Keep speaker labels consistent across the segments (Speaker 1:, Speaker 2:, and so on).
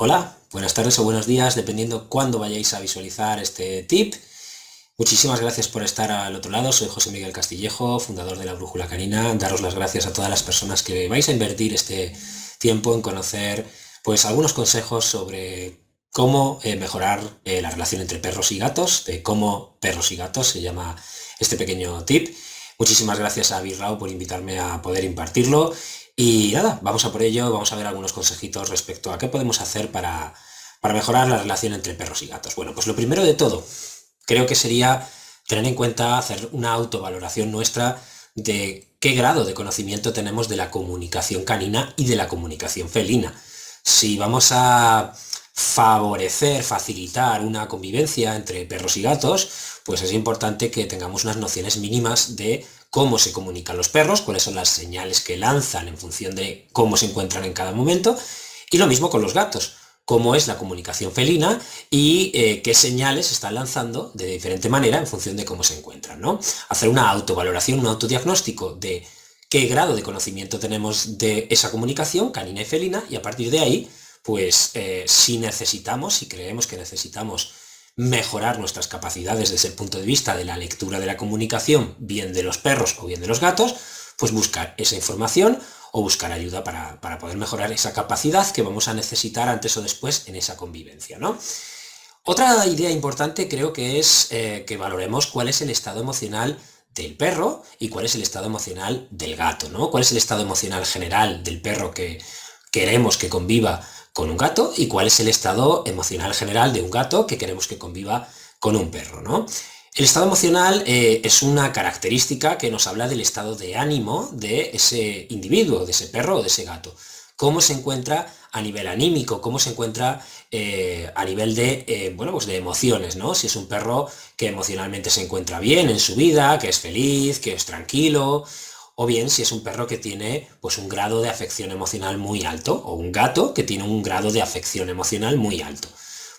Speaker 1: Hola, buenas tardes o buenos días, dependiendo cuándo vayáis a visualizar este tip. Muchísimas gracias por estar al otro lado. Soy José Miguel Castillejo, fundador de la Brújula Canina. Daros las gracias a todas las personas que vais a invertir este tiempo en conocer pues algunos consejos sobre cómo eh, mejorar eh, la relación entre perros y gatos, de cómo perros y gatos se llama este pequeño tip. Muchísimas gracias a Birrao por invitarme a poder impartirlo y nada, vamos a por ello, vamos a ver algunos consejitos respecto a qué podemos hacer para, mejorar la relación entre perros y gatos. Bueno, pues lo primero de todo, creo que sería tener en cuenta hacer una autovaloración nuestra de qué grado de conocimiento tenemos de la comunicación canina y de la comunicación felina. Si vamos a favorecer, facilitar una convivencia entre perros y gatos, pues es importante que tengamos unas nociones mínimas de cómo se comunican los perros, cuáles son las señales que lanzan en función de cómo se encuentran en cada momento, y lo mismo con los gatos, cómo es la comunicación felina y eh, qué señales están lanzando de diferente manera en función de cómo se encuentran. ¿no? Hacer una autovaloración, un autodiagnóstico de qué grado de conocimiento tenemos de esa comunicación canina y felina, y a partir de ahí, pues eh, si necesitamos, si creemos que necesitamos mejorar nuestras capacidades desde el punto de vista de la lectura de la comunicación, bien de los perros o bien de los gatos, pues buscar esa información o buscar ayuda para, poder mejorar esa capacidad que vamos a necesitar antes o después en esa convivencia. ¿no? Otra idea importante creo que es eh, que valoremos cuál es el estado emocional del perro y cuál es el estado emocional del gato, ¿no? Cuál es el estado emocional general del perro que queremos que conviva con un gato y cuál es el estado emocional general de un gato que queremos que conviva con un perro, ¿no? El estado emocional eh, es una característica que nos habla del estado de ánimo de ese individuo, de ese perro o de ese gato. Cómo se encuentra a nivel anímico, cómo se encuentra eh, a nivel de, eh, bueno, pues de emociones, ¿no? Si es un perro que emocionalmente se encuentra bien en su vida, que es feliz, que es tranquilo, o bien si es un perro que tiene pues un grado de afección emocional muy alto, o un gato que tiene un grado de afección emocional muy alto.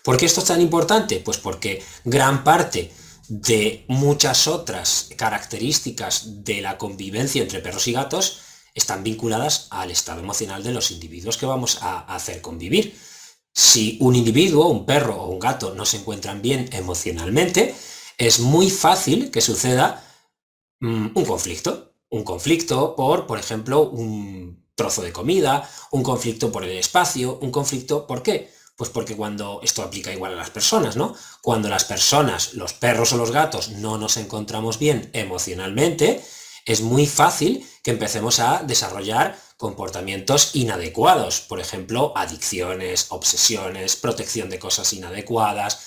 Speaker 1: ¿Por qué esto es tan importante? Pues porque gran parte de muchas otras características de la convivencia entre perros y gatos están vinculadas al estado emocional de los individuos que vamos a hacer convivir. Si un individuo, un perro o un gato no se encuentran bien emocionalmente, es muy fácil que suceda mm, un conflicto un conflicto por, por ejemplo, un trozo de comida, un conflicto por el espacio, un conflicto, ¿por qué? Pues porque cuando esto aplica igual a las personas, ¿no? Cuando las personas, los perros o los gatos, no nos encontramos bien emocionalmente, es muy fácil que empecemos a desarrollar comportamientos inadecuados, por ejemplo, adicciones, obsesiones, protección de cosas inadecuadas.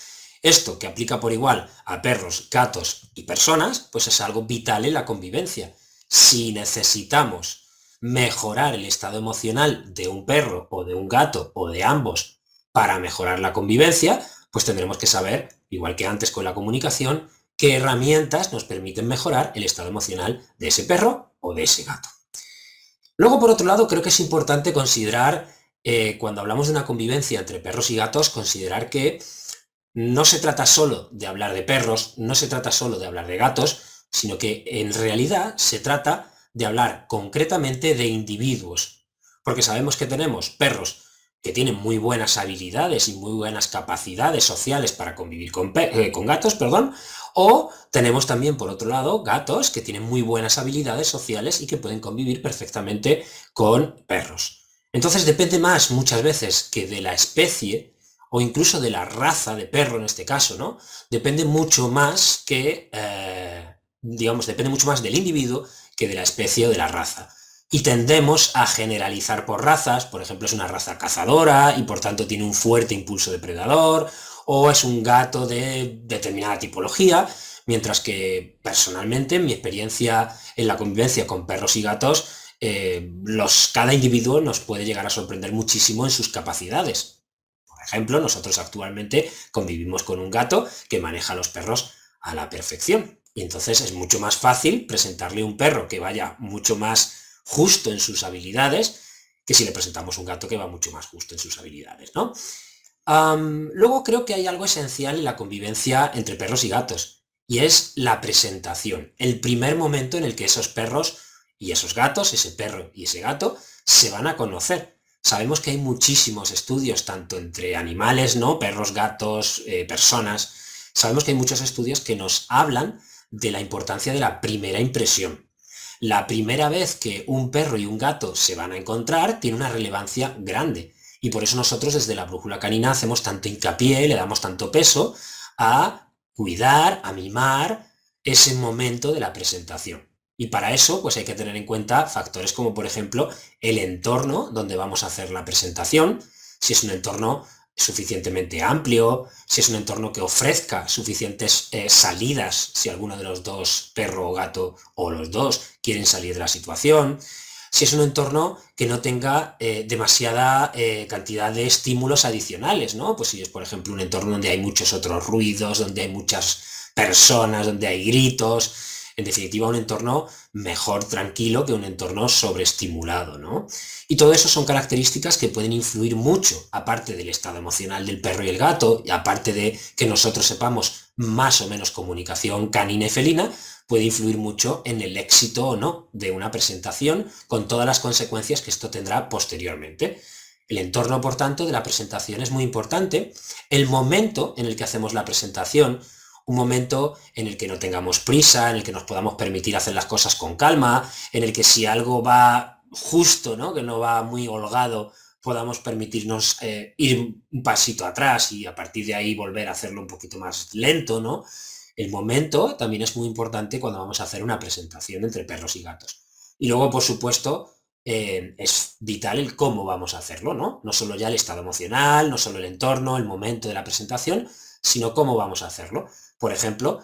Speaker 1: Esto que aplica por igual a perros, gatos y personas, pues es algo vital en la convivencia si necesitamos mejorar el estado emocional de un perro o de un gato o de ambos para mejorar la convivencia, pues tendremos que saber, igual que antes con la comunicación, qué herramientas nos permiten mejorar el estado emocional de ese perro o de ese gato. Luego, por otro lado, creo que es importante considerar, eh, cuando hablamos de una convivencia entre perros y gatos, considerar que no se trata solo de hablar de perros, no se trata solo de hablar de gatos, sino que en realidad se trata de hablar concretamente de individuos, porque sabemos que tenemos perros que tienen muy buenas habilidades y muy buenas capacidades sociales para convivir con, eh, con, gatos, perdón, o tenemos también, por otro lado, gatos que tienen muy buenas habilidades sociales y que pueden convivir perfectamente con perros. Entonces depende más muchas veces que de la especie o incluso de la raza de perro en este caso, ¿no? Depende mucho más que... Eh, digamos, depende mucho más del individuo que de la especie o de la raza. Y tendemos a generalizar por razas, por ejemplo, es una raza cazadora y por tanto tiene un fuerte impulso depredador, o es un gato de determinada tipología, mientras que personalmente, en mi experiencia en la convivencia con perros y gatos, eh, los, cada individuo nos puede llegar a sorprender muchísimo en sus capacidades. Por ejemplo, nosotros actualmente convivimos con un gato que maneja a los perros a la perfección. Y entonces es mucho más fácil presentarle un perro que vaya mucho más justo en sus habilidades que si le presentamos un gato que va mucho más justo en sus habilidades, ¿no? luego creo que hay algo esencial en la convivencia entre perros y gatos, y es la presentación, el primer momento en el que esos perros y esos gatos, ese perro y ese gato, se van a conocer. sabemos que hay muchísimos estudios, tanto entre animales, ¿no? Perros, gatos, eh, personas. Sabemos que hay muchos estudios que nos hablan de la importancia de la primera impresión. La primera vez que un perro y un gato se van a encontrar tiene una relevancia grande. Y por eso nosotros desde la brújula canina hacemos tanto hincapié, le damos tanto peso a cuidar, a mimar ese momento de la presentación. Y para eso, pues hay que tener en cuenta factores como, por ejemplo, el entorno donde vamos a hacer la presentación, si es un entorno suficientemente amplio, si es un entorno que ofrezca suficientes eh, salidas, si alguno de los dos, perro o gato, o los dos, quieren salir de la situación, si es un entorno que no tenga eh, demasiada eh, cantidad de estímulos adicionales, ¿no? Pues si es, por ejemplo, un entorno donde hay muchos otros ruidos, donde hay muchas personas, donde hay gritos, en definitiva, un entorno mejor tranquilo que un entorno sobreestimulado, ¿no? Y todo eso son características que pueden influir mucho, aparte del estado emocional del perro y el gato, y aparte de que nosotros sepamos más o menos comunicación canina y felina, puede influir mucho en el éxito o no de una presentación, con todas las consecuencias que esto tendrá posteriormente. El entorno, por tanto, de la presentación es muy importante. El momento en el que hacemos la presentación, un momento en el que no tengamos prisa, en el que nos podamos permitir hacer las cosas con calma, en el que si algo va justo, ¿no? que no va muy holgado, podamos permitirnos eh, ir un pasito atrás y a partir de ahí volver a hacerlo un poquito más lento, ¿no? El momento también es muy importante cuando vamos a hacer una presentación entre perros y gatos. Y luego, por supuesto, eh, es vital el cómo vamos a hacerlo, ¿no? No solo ya el estado emocional, no solo el entorno, el momento de la presentación, sino cómo vamos a hacerlo. Por ejemplo,